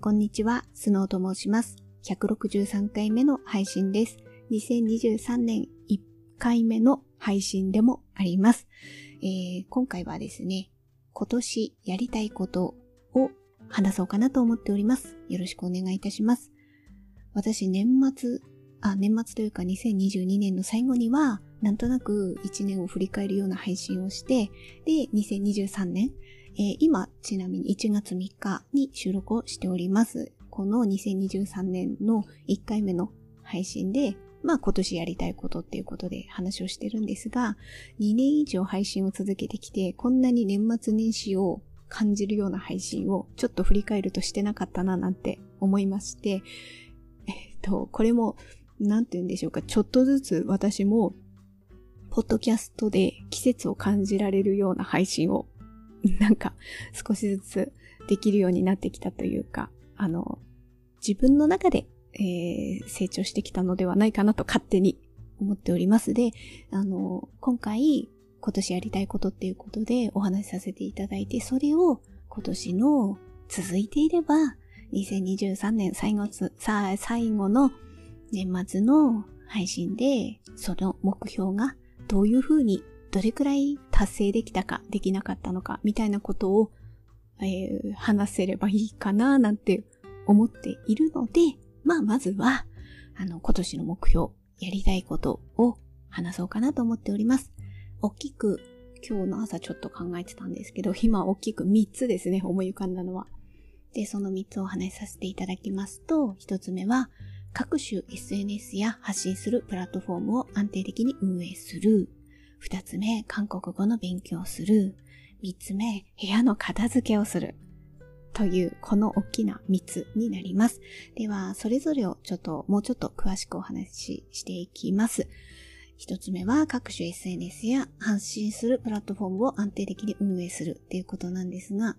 こんにちは、スノーと申します。163回目の配信です。2023年1回目の配信でもあります。えー、今回はですね、今年やりたいことを話そうかなと思っております。よろしくお願いいたします。私、年末、あ、年末というか2022年の最後には、なんとなく1年を振り返るような配信をして、で、2023年、えー、今、ちなみに1月3日に収録をしております。この2023年の1回目の配信で、まあ今年やりたいことっていうことで話をしてるんですが、2年以上配信を続けてきて、こんなに年末年始を感じるような配信をちょっと振り返るとしてなかったななんて思いまして、えっと、これも、なんて言うんでしょうか、ちょっとずつ私も、ポッドキャストで季節を感じられるような配信を なんか少しずつできるようになってきたというか、あの、自分の中で、えー、成長してきたのではないかなと勝手に思っております。で、あの、今回今年やりたいことっていうことでお話しさせていただいて、それを今年の続いていれば、2023年最後さ最後の年末の配信で、その目標がどういう風にどれくらい達成できたか、できなかったのか、みたいなことを、えー、話せればいいかな、なんて思っているので、まあ、まずは、あの、今年の目標、やりたいことを話そうかなと思っております。大きく、今日の朝ちょっと考えてたんですけど、今大きく3つですね、思い浮かんだのは。で、その3つをお話しさせていただきますと、1つ目は、各種 SNS や発信するプラットフォームを安定的に運営する。二つ目、韓国語の勉強をする。三つ目、部屋の片付けをする。という、この大きな三つになります。では、それぞれをちょっと、もうちょっと詳しくお話ししていきます。一つ目は、各種 SNS や発信するプラットフォームを安定的に運営するっていうことなんですが、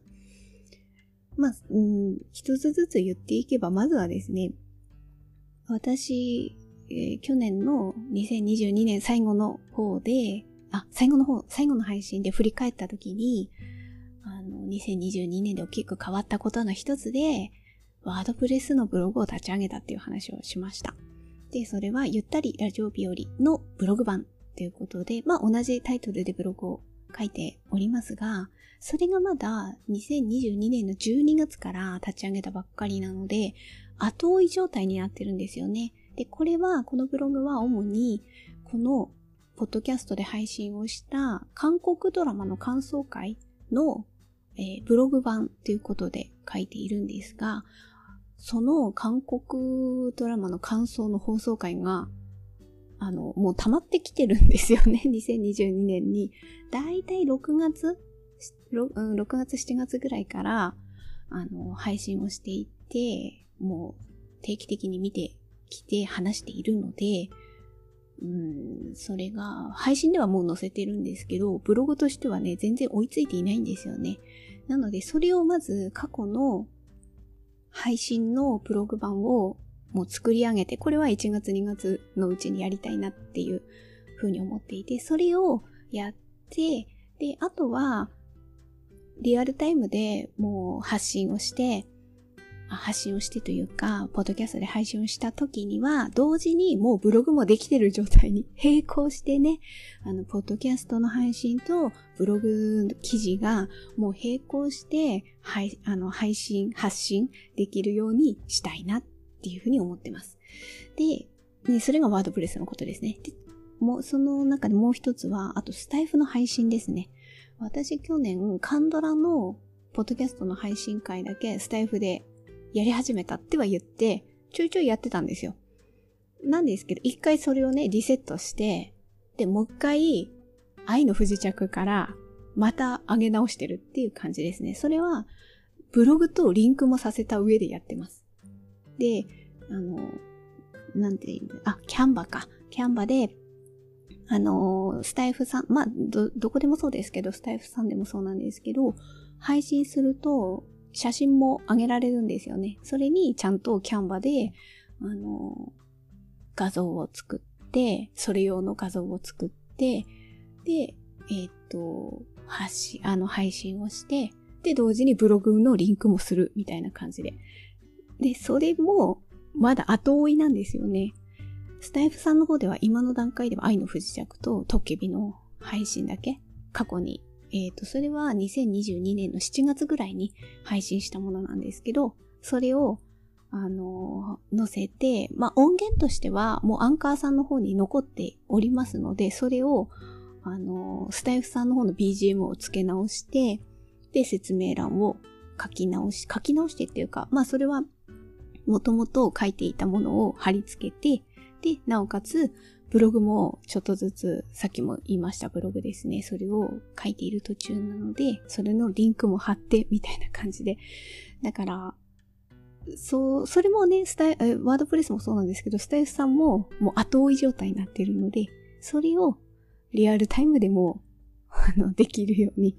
まあ、うん、一つずつ言っていけば、まずはですね、私、えー、去年の2022年最後の方で、あ、最後の方、最後の配信で振り返った時に、あの、2022年で大きく変わったことの一つで、ワードプレスのブログを立ち上げたっていう話をしました。で、それはゆったりラジオ日和のブログ版ということで、まあ同じタイトルでブログを書いておりますが、それがまだ2022年の12月から立ち上げたばっかりなので、後追い状態になってるんですよね。で、これは、このブログは主に、このポッドキャストで配信をした韓国ドラマの感想会の、えー、ブログ版ということで書いているんですが、その韓国ドラマの感想の放送会が、あの、もう溜まってきてるんですよね。2022年に。だいたい6月 6, 6月、7月ぐらいから、あの、配信をしていて、もう定期的に見てきて話しているので、うん、それが、配信ではもう載せてるんですけど、ブログとしてはね、全然追いついていないんですよね。なので、それをまず過去の配信のブログ版をもう作り上げて、これは1月2月のうちにやりたいなっていうふうに思っていて、それをやって、で、あとは、リアルタイムでもう発信をして、発信をしてというか、ポッドキャストで配信をした時には、同時にもうブログもできてる状態に 並行してね、あの、ポッドキャストの配信とブログ記事がもう並行して、はい、あの、配信、発信できるようにしたいなっていうふうに思ってます。で、ね、それがワードプレスのことですね。でもう、その中でもう一つは、あとスタイフの配信ですね。私去年、カンドラのポッドキャストの配信会だけスタイフでやり始めたっては言って、ちょいちょいやってたんですよ。なんですけど、一回それをね、リセットして、で、もう一回、愛の不時着からまた上げ直してるっていう感じですね。それは、ブログとリンクもさせた上でやってます。で、あの、なんていうあ、キャンバか。キャンバで、あの、スタイフさん、まあ、ど、どこでもそうですけど、スタイフさんでもそうなんですけど、配信すると、写真も上げられるんですよね。それにちゃんとキャンバで、あの、画像を作って、それ用の画像を作って、で、えっ、と、発信、あの、配信をして、で、同時にブログのリンクもするみたいな感じでで、それも、まだ後追いなんですよね。スタイフさんの方では今の段階では愛の不時着とトッケビの配信だけ過去に、えっ、ー、と、それは2022年の7月ぐらいに配信したものなんですけど、それを、あの、載せて、まあ、音源としてはもうアンカーさんの方に残っておりますので、それを、あの、スタイフさんの方の BGM を付け直して、で、説明欄を書き直し、書き直してっていうか、まあ、それは、もともと書いていたものを貼り付けて、で、なおかつ、ブログもちょっとずつ、さっきも言いましたブログですね。それを書いている途中なので、それのリンクも貼って、みたいな感じで。だから、そう、それもね、スタイ、ワードプレスもそうなんですけど、スタイフさんももう後追い状態になっているので、それをリアルタイムでも、あの、できるように、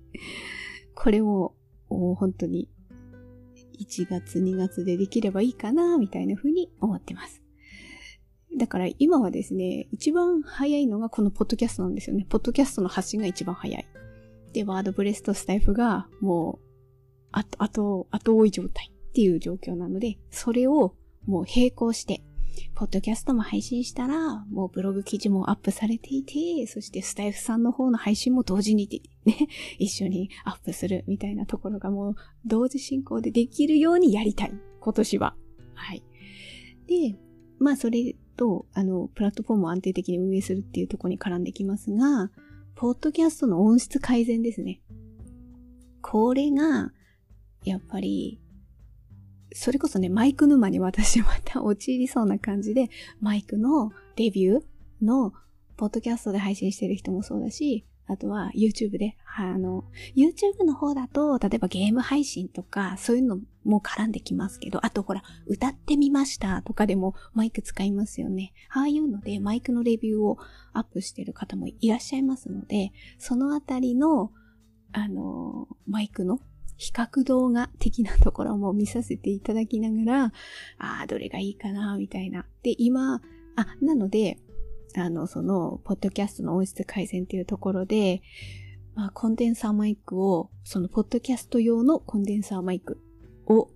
これも、本当に、1月、2月でできればいいかな、みたいな風に思ってます。だから今はですね、一番早いのがこのポッドキャストなんですよね。ポッドキャストの発信が一番早い。で、ワードプレスとスタイフがもう、あと、あと、後追い状態っていう状況なので、それをもう並行して、ポッドキャストも配信したら、もうブログ記事もアップされていて、そしてスタイフさんの方の配信も同時にね、一緒にアップするみたいなところがもう同時進行でできるようにやりたい。今年は。はい。で、まあそれと、あの、プラットフォームを安定的に運営するっていうところに絡んできますが、ポッドキャストの音質改善ですね。これが、やっぱり、それこそね、マイク沼に私また陥りそうな感じで、マイクのレビューの、ポッドキャストで配信してる人もそうだし、あとは YouTube で、あの、YouTube の方だと、例えばゲーム配信とか、そういうのもう絡んできますけど、あとほら、歌ってみましたとかでもマイク使いますよね。ああいうのでマイクのレビューをアップしてる方もいらっしゃいますので、そのあたりの、あの、マイクの比較動画的なところも見させていただきながら、ああ、どれがいいかな、みたいな。で、今、あ、なので、あの、その、ポッドキャストの音質改善っていうところで、まあ、コンデンサーマイクを、その、ポッドキャスト用のコンデンサーマイクを、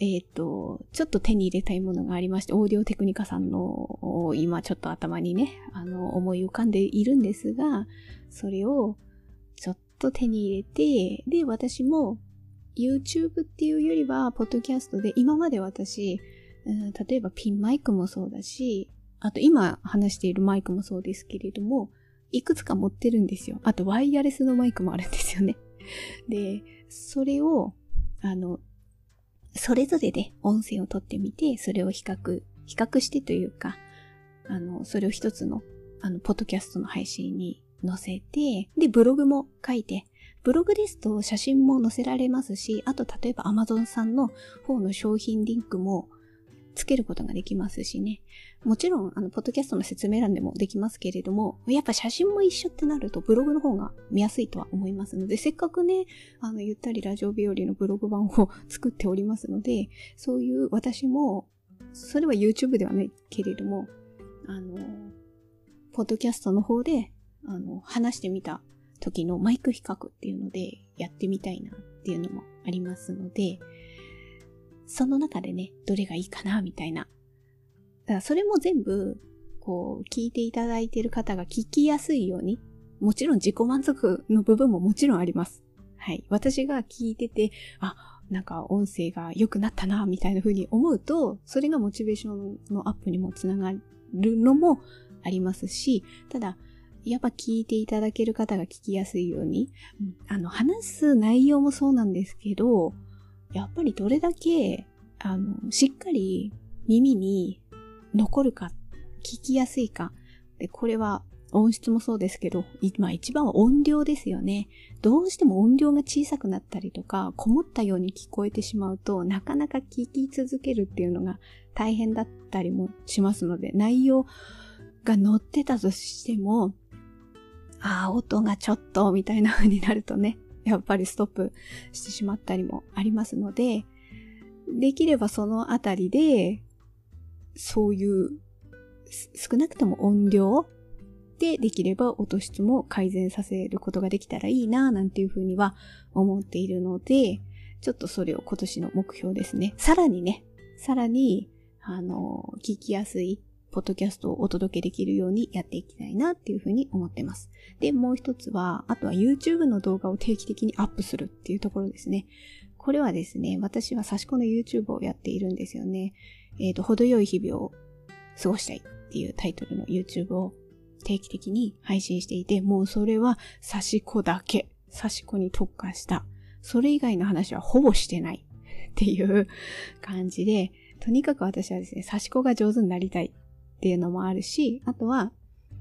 えっ、ー、と、ちょっと手に入れたいものがありまして、オーディオテクニカさんの、今ちょっと頭にね、あの、思い浮かんでいるんですが、それを、ちょっと手に入れて、で、私も、YouTube っていうよりは、ポッドキャストで、今まで私、うん、例えばピンマイクもそうだし、あと今話しているマイクもそうですけれども、いくつか持ってるんですよ。あとワイヤレスのマイクもあるんですよね。で、それを、あの、それぞれで音声を取ってみて、それを比較、比較してというか、あの、それを一つの、あの、ポッドキャストの配信に載せて、で、ブログも書いて、ブログですと写真も載せられますし、あと例えば Amazon さんの方の商品リンクもつけることができますしね。もちろん、あの、ポッドキャストの説明欄でもできますけれども、やっぱ写真も一緒ってなるとブログの方が見やすいとは思いますので、せっかくね、あの、ゆったりラジオ日和のブログ版を作っておりますので、そういう私も、それは YouTube ではないけれども、あの、ポッドキャストの方で、あの、話してみた時のマイク比較っていうのでやってみたいなっていうのもありますので、その中でね、どれがいいかな、みたいな。だからそれも全部、こう、聞いていただいている方が聞きやすいように、もちろん自己満足の部分ももちろんあります。はい。私が聞いてて、あ、なんか音声が良くなったな、みたいな風に思うと、それがモチベーションのアップにもつながるのもありますし、ただ、やっぱ聞いていただける方が聞きやすいように、あの、話す内容もそうなんですけど、やっぱりどれだけ、あの、しっかり耳に残るか、聞きやすいか。で、これは音質もそうですけど、まあ一番は音量ですよね。どうしても音量が小さくなったりとか、こもったように聞こえてしまうと、なかなか聞き続けるっていうのが大変だったりもしますので、内容が載ってたとしても、ああ、音がちょっと、みたいな風になるとね、やっぱりストップしてしまったりもありますので、できればそのあたりで、そういう少なくとも音量でできれば音質も改善させることができたらいいななんていうふうには思っているので、ちょっとそれを今年の目標ですね。さらにね、さらに、あの、聞きやすいポッドキャストをお届けできるようにやっていきたいなっていうふうに思ってます。で、もう一つは、あとは YouTube の動画を定期的にアップするっていうところですね。これはですね、私は差し子の YouTube をやっているんですよね。えっ、ー、と、程よい日々を過ごしたいっていうタイトルの YouTube を定期的に配信していて、もうそれは差し子だけ、差し子に特化した、それ以外の話はほぼしてないっていう感じで、とにかく私はですね、差し子が上手になりたいっていうのもあるし、あとは、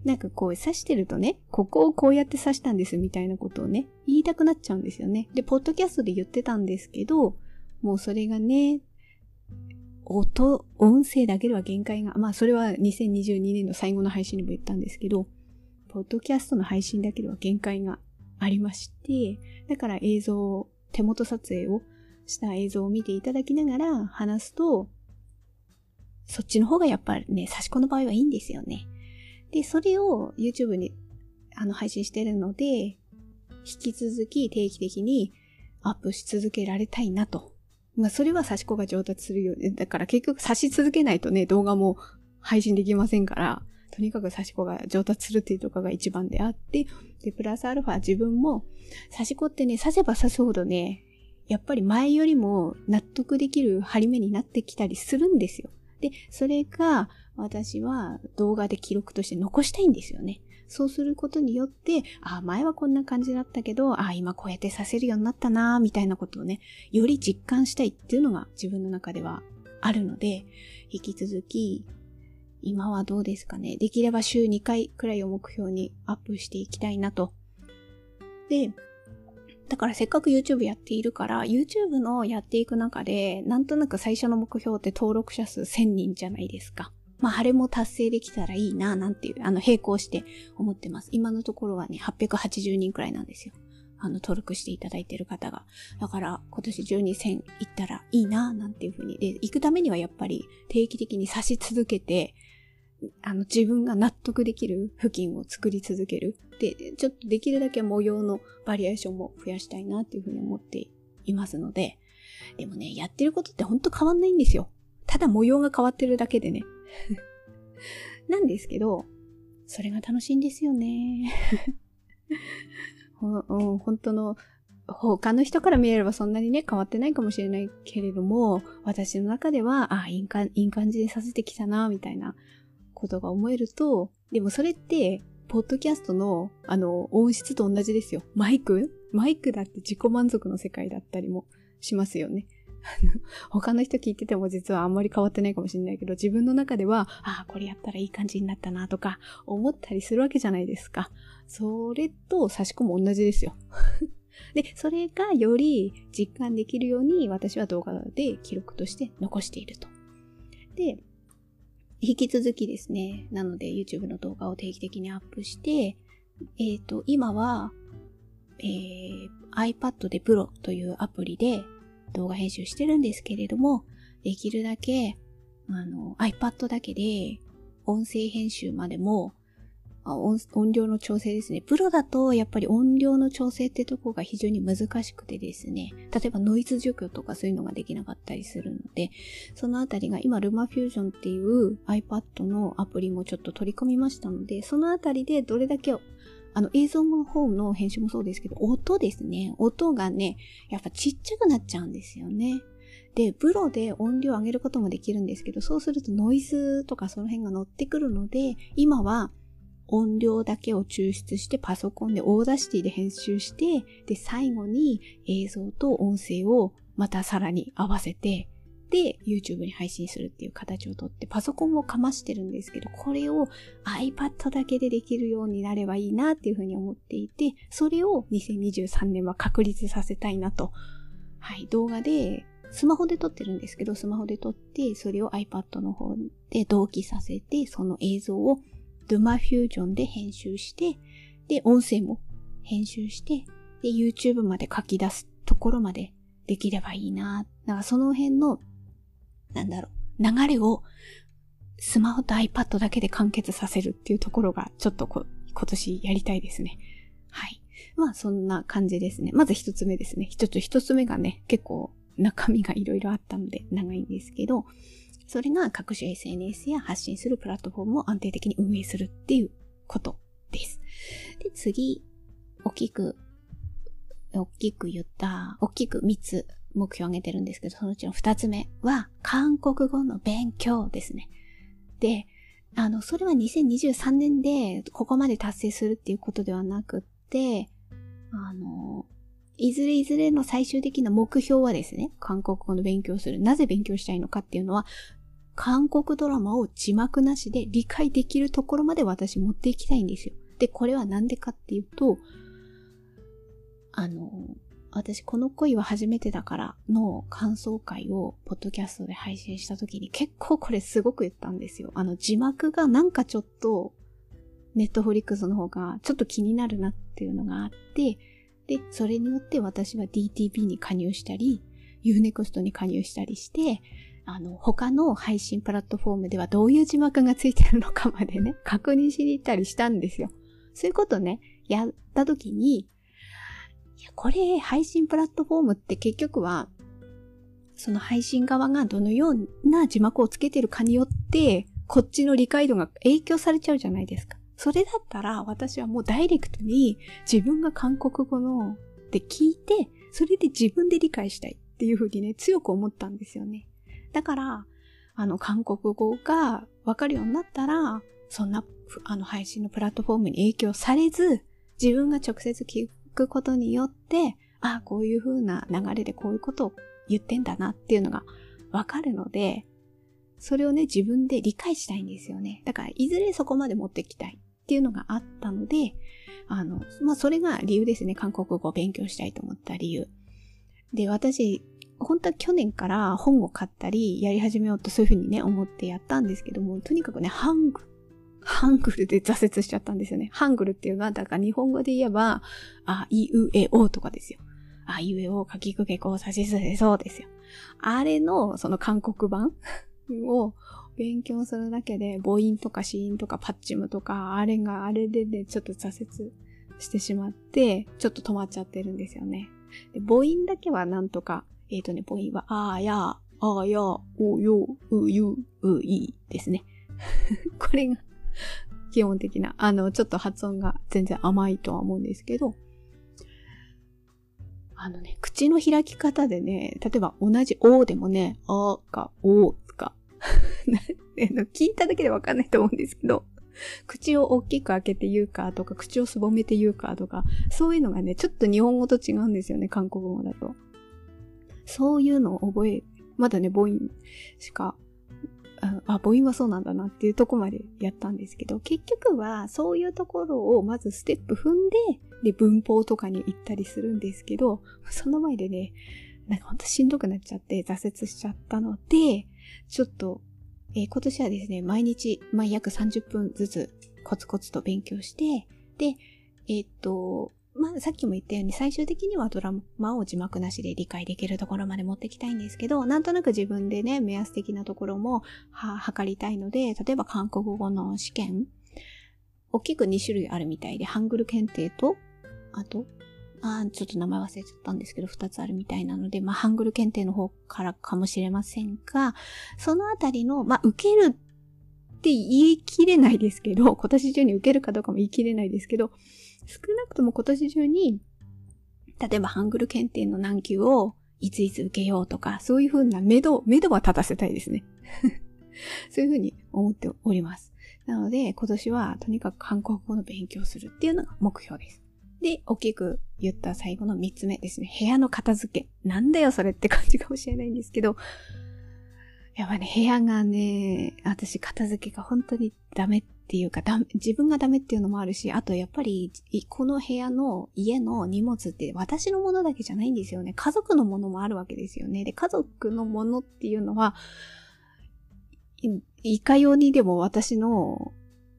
なんかこう刺してるとね、ここをこうやって刺したんですみたいなことをね、言いたくなっちゃうんですよね。で、ポッドキャストで言ってたんですけど、もうそれがね、音、音声だけでは限界が、まあそれは2022年の最後の配信にも言ったんですけど、ポッドキャストの配信だけでは限界がありまして、だから映像を、手元撮影をした映像を見ていただきながら話すと、そっちの方がやっぱりね、差し子の場合はいいんですよね。で、それを YouTube にあの配信してるので、引き続き定期的にアップし続けられたいなと。まあ、それは差し子が上達するように。だから結局差し続けないとね、動画も配信できませんから、とにかく差し子が上達するっていうところが一番であって、で、プラスアルファ自分も、差し子ってね、刺せば刺すほどね、やっぱり前よりも納得できる張り目になってきたりするんですよ。で、それが私は動画で記録として残したいんですよね。そうすることによって、あ、前はこんな感じだったけど、あ、今こうやってさせるようになったな、みたいなことをね、より実感したいっていうのが自分の中ではあるので、引き続き、今はどうですかね。できれば週2回くらいを目標にアップしていきたいなと。で、だからせっかく YouTube やっているから、YouTube のやっていく中で、なんとなく最初の目標って登録者数1000人じゃないですか。まあ、あれも達成できたらいいな、なんていう、あの、並行して思ってます。今のところはね、880人くらいなんですよ。あの、登録していただいている方が。だから、今年中に1000行ったらいいな、なんていうふうに。で、行くためにはやっぱり定期的に差し続けて、あの、自分が納得できる付近を作り続ける。で、ちょっとできるだけ模様のバリエーションも増やしたいなっていうふうに思っていますので、でもね、やってることってほんと変わんないんですよ。ただ模様が変わってるだけでね。なんですけど、それが楽しいんですよね。ほ、ん、本当の、他の人から見ればそんなにね、変わってないかもしれないけれども、私の中では、あ、いい感いい感じでさせてきたな、みたいなことが思えると、でもそれって、ポッドキャストの、あの、音質と同じですよ。マイク？マイクだって自己満足の世界だったりもしますよね。他の人聞いてても実はあんまり変わってないかもしれないけど、自分の中では、ああ、これやったらいい感じになったなとか、思ったりするわけじゃないですか。それと差し込む同じですよ。で、それがより実感できるように私は動画で記録として残していると。で、引き続きですね、なので YouTube の動画を定期的にアップして、えっ、ー、と、今は、えー、iPad で Pro というアプリで動画編集してるんですけれども、できるだけ、あの、iPad だけで音声編集までも音音量の調整ですね。プロだとやっぱり音量の調整ってとこが非常に難しくてですね。例えばノイズ除去とかそういうのができなかったりするので、そのあたりが今 LumaFusion っていう iPad のアプリもちょっと取り込みましたので、そのあたりでどれだけあの映像の方の編集もそうですけど、音ですね。音がね、やっぱちっちゃくなっちゃうんですよね。で、プロで音量上げることもできるんですけど、そうするとノイズとかその辺が乗ってくるので、今は音量だけを抽出してパソコンで Audacity で編集して、で、最後に映像と音声をまたさらに合わせて、で、YouTube に配信するっていう形をとって、パソコンもかましてるんですけど、これを iPad だけでできるようになればいいなっていうふうに思っていて、それを2023年は確立させたいなと。はい、動画で、スマホで撮ってるんですけど、スマホで撮って、それを iPad の方で同期させて、その映像を LumaFusion で編集して、で、音声も編集して、で、YouTube まで書き出すところまでできればいいな。だからその辺の、なんだろう、流れをスマホと iPad だけで完結させるっていうところが、ちょっとこ今年やりたいですね。はい。まあ、そんな感じですね。まず一つ目ですね。一つ一つ目がね、結構中身がいろいろあったので長いんですけど、それが各種 SNS や発信するプラットフォームを安定的に運営するっていうことです。で、次、大きく、大きく言った、大きく3つ目標を挙げてるんですけど、そのうちの2つ目は、韓国語の勉強ですね。で、あの、それは2023年でここまで達成するっていうことではなくって、あの、いずれいずれの最終的な目標はですね、韓国語の勉強する。なぜ勉強したいのかっていうのは、韓国ドラマを字幕なしで理解できるところまで私持っていきたいんですよ。で、これはなんでかっていうと、あの、私この恋は初めてだからの感想会をポッドキャストで配信した時に結構これすごく言ったんですよ。あの字幕がなんかちょっとネットフリックスの方がちょっと気になるなっていうのがあって、で、それによって私は DTP に加入したり、Unext に加入したりして、あの、他の配信プラットフォームではどういう字幕がついてるのかまでね、確認しに行ったりしたんですよ。そういうことね、やった時に、いや、これ、配信プラットフォームって結局は、その配信側がどのような字幕をつけてるかによって、こっちの理解度が影響されちゃうじゃないですか。それだったら私はもうダイレクトに自分が韓国語のって聞いて、それで自分で理解したいっていうふうにね、強く思ったんですよね。だから、あの、韓国語がわかるようになったら、そんな、あの、配信のプラットフォームに影響されず、自分が直接聞くことによって、ああ、こういう風な流れでこういうことを言ってんだなっていうのがわかるので、それをね、自分で理解したいんですよね。だから、いずれそこまで持ってきたいっていうのがあったので、あの、まあ、それが理由ですね。韓国語を勉強したいと思った理由。で、私、本当は去年から本を買ったり、やり始めようとそういうふうにね、思ってやったんですけども、とにかくね、ハング、ハングルで挫折しちゃったんですよね。ハングルっていうのは、だから日本語で言えば、あ、いうえおとかですよ。あいうえお、かきくけこうさしすせそうですよ。あれの、その韓国版 を勉強するだけで、母音とか子音とかパッチムとか、あれがあれでね、ちょっと挫折してしまって、ちょっと止まっちゃってるんですよね。で母音だけはなんとか、えっ、ー、とね、母音は、あーや、あーや、およ、うゆ、ういですね。これが基本的な、あの、ちょっと発音が全然甘いとは思うんですけど、あのね、口の開き方でね、例えば同じおでもね、あかお 聞いただけでわかんないと思うんですけど、口を大きく開けて言うかとか、口をすぼめて言うかとか、そういうのがね、ちょっと日本語と違うんですよね、韓国語だと。そういうのを覚え、まだね、母音しか、あ、母音はそうなんだなっていうとこまでやったんですけど、結局はそういうところをまずステップ踏んで、で、文法とかに行ったりするんですけど、その前でね、なんかほんとしんどくなっちゃって挫折しちゃったので、ちょっと、えー、今年はですね、毎日、まあ、約30分ずつコツコツと勉強して、で、えー、っと、まあ、さっきも言ったように最終的にはドラマを字幕なしで理解できるところまで持ってきたいんですけど、なんとなく自分でね、目安的なところもは測りたいので、例えば韓国語の試験、大きく2種類あるみたいで、ハングル検定と、あと、あちょっと名前忘れちゃったんですけど、二つあるみたいなので、まあ、ハングル検定の方からかもしれませんが、そのあたりの、まあ、受けるって言い切れないですけど、今年中に受けるかどうかも言い切れないですけど、少なくとも今年中に、例えばハングル検定の難級をいついつ受けようとか、そういうふうな目処、目処は立たせたいですね。そういうふうに思っております。なので、今年はとにかく韓国語の勉強するっていうのが目標です。で、大きく言った最後の三つ目ですね。部屋の片付け。なんだよそれって感じかもしれないんですけど、やっぱね、部屋がね、私片付けが本当にダメっっていうか、自分がダメっていうのもあるし、あとやっぱり、この部屋の家の荷物って私のものだけじゃないんですよね。家族のものもあるわけですよね。で、家族のものっていうのは、いかようにでも私の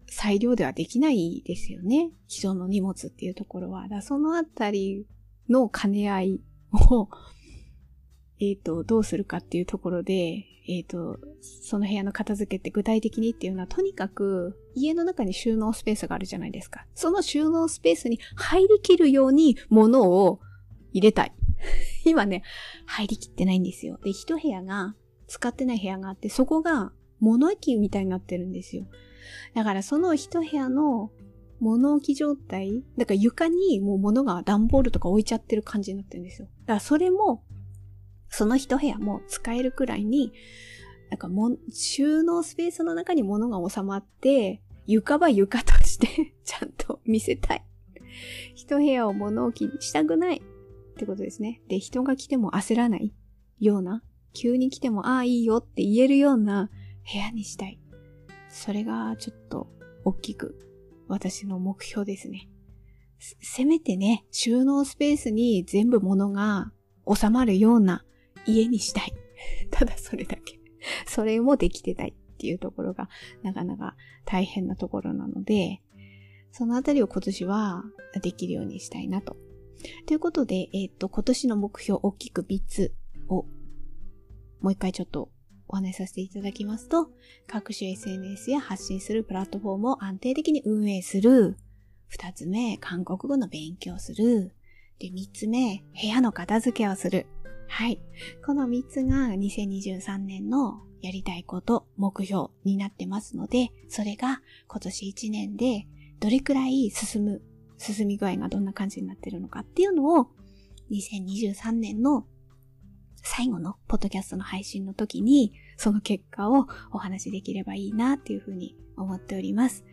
裁量ではできないですよね。人の荷物っていうところは。だそのあたりの兼ね合いを、えっ、ー、と、どうするかっていうところで、えっ、ー、と、その部屋の片付けって具体的にっていうのは、とにかく家の中に収納スペースがあるじゃないですか。その収納スペースに入りきるように物を入れたい。今ね、入りきってないんですよ。で、一部屋が、使ってない部屋があって、そこが物置みたいになってるんですよ。だからその一部屋の物置状態、だから床にもう物が段ボールとか置いちゃってる感じになってるんですよ。だからそれも、その一部屋も使えるくらいに、なんかも、収納スペースの中に物が収まって、床は床として ちゃんと見せたい。一部屋を物置にしたくないってことですね。で、人が来ても焦らないような、急に来ても、ああ、いいよって言えるような部屋にしたい。それがちょっと大きく私の目標ですね。せめてね、収納スペースに全部物が収まるような家にしたい。ただそれだけ。それもできてないっていうところがなかなか大変なところなので、そのあたりを今年はできるようにしたいなと。ということで、えっ、ー、と、今年の目標大きく3つをもう一回ちょっとお話しさせていただきますと、各種 SNS や発信するプラットフォームを安定的に運営する。二つ目、韓国語の勉強する。で、三つ目、部屋の片付けをする。はい。この三つが2023年のやりたいこと、目標になってますので、それが今年一年でどれくらい進む、進み具合がどんな感じになってるのかっていうのを、2023年の最後のポッドキャストの配信の時に、その結果をお話しできればいいなっていうふうに思っております。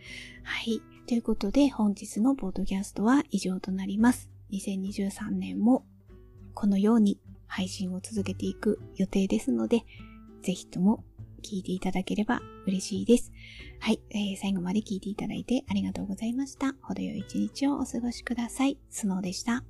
はい。ということで、本日のポッドキャストは以上となります。2023年もこのように配信を続けていく予定ですので、ぜひとも聞いていただければ嬉しいです。はい、えー、最後まで聞いていただいてありがとうございました。程よい一日をお過ごしください。スノーでした。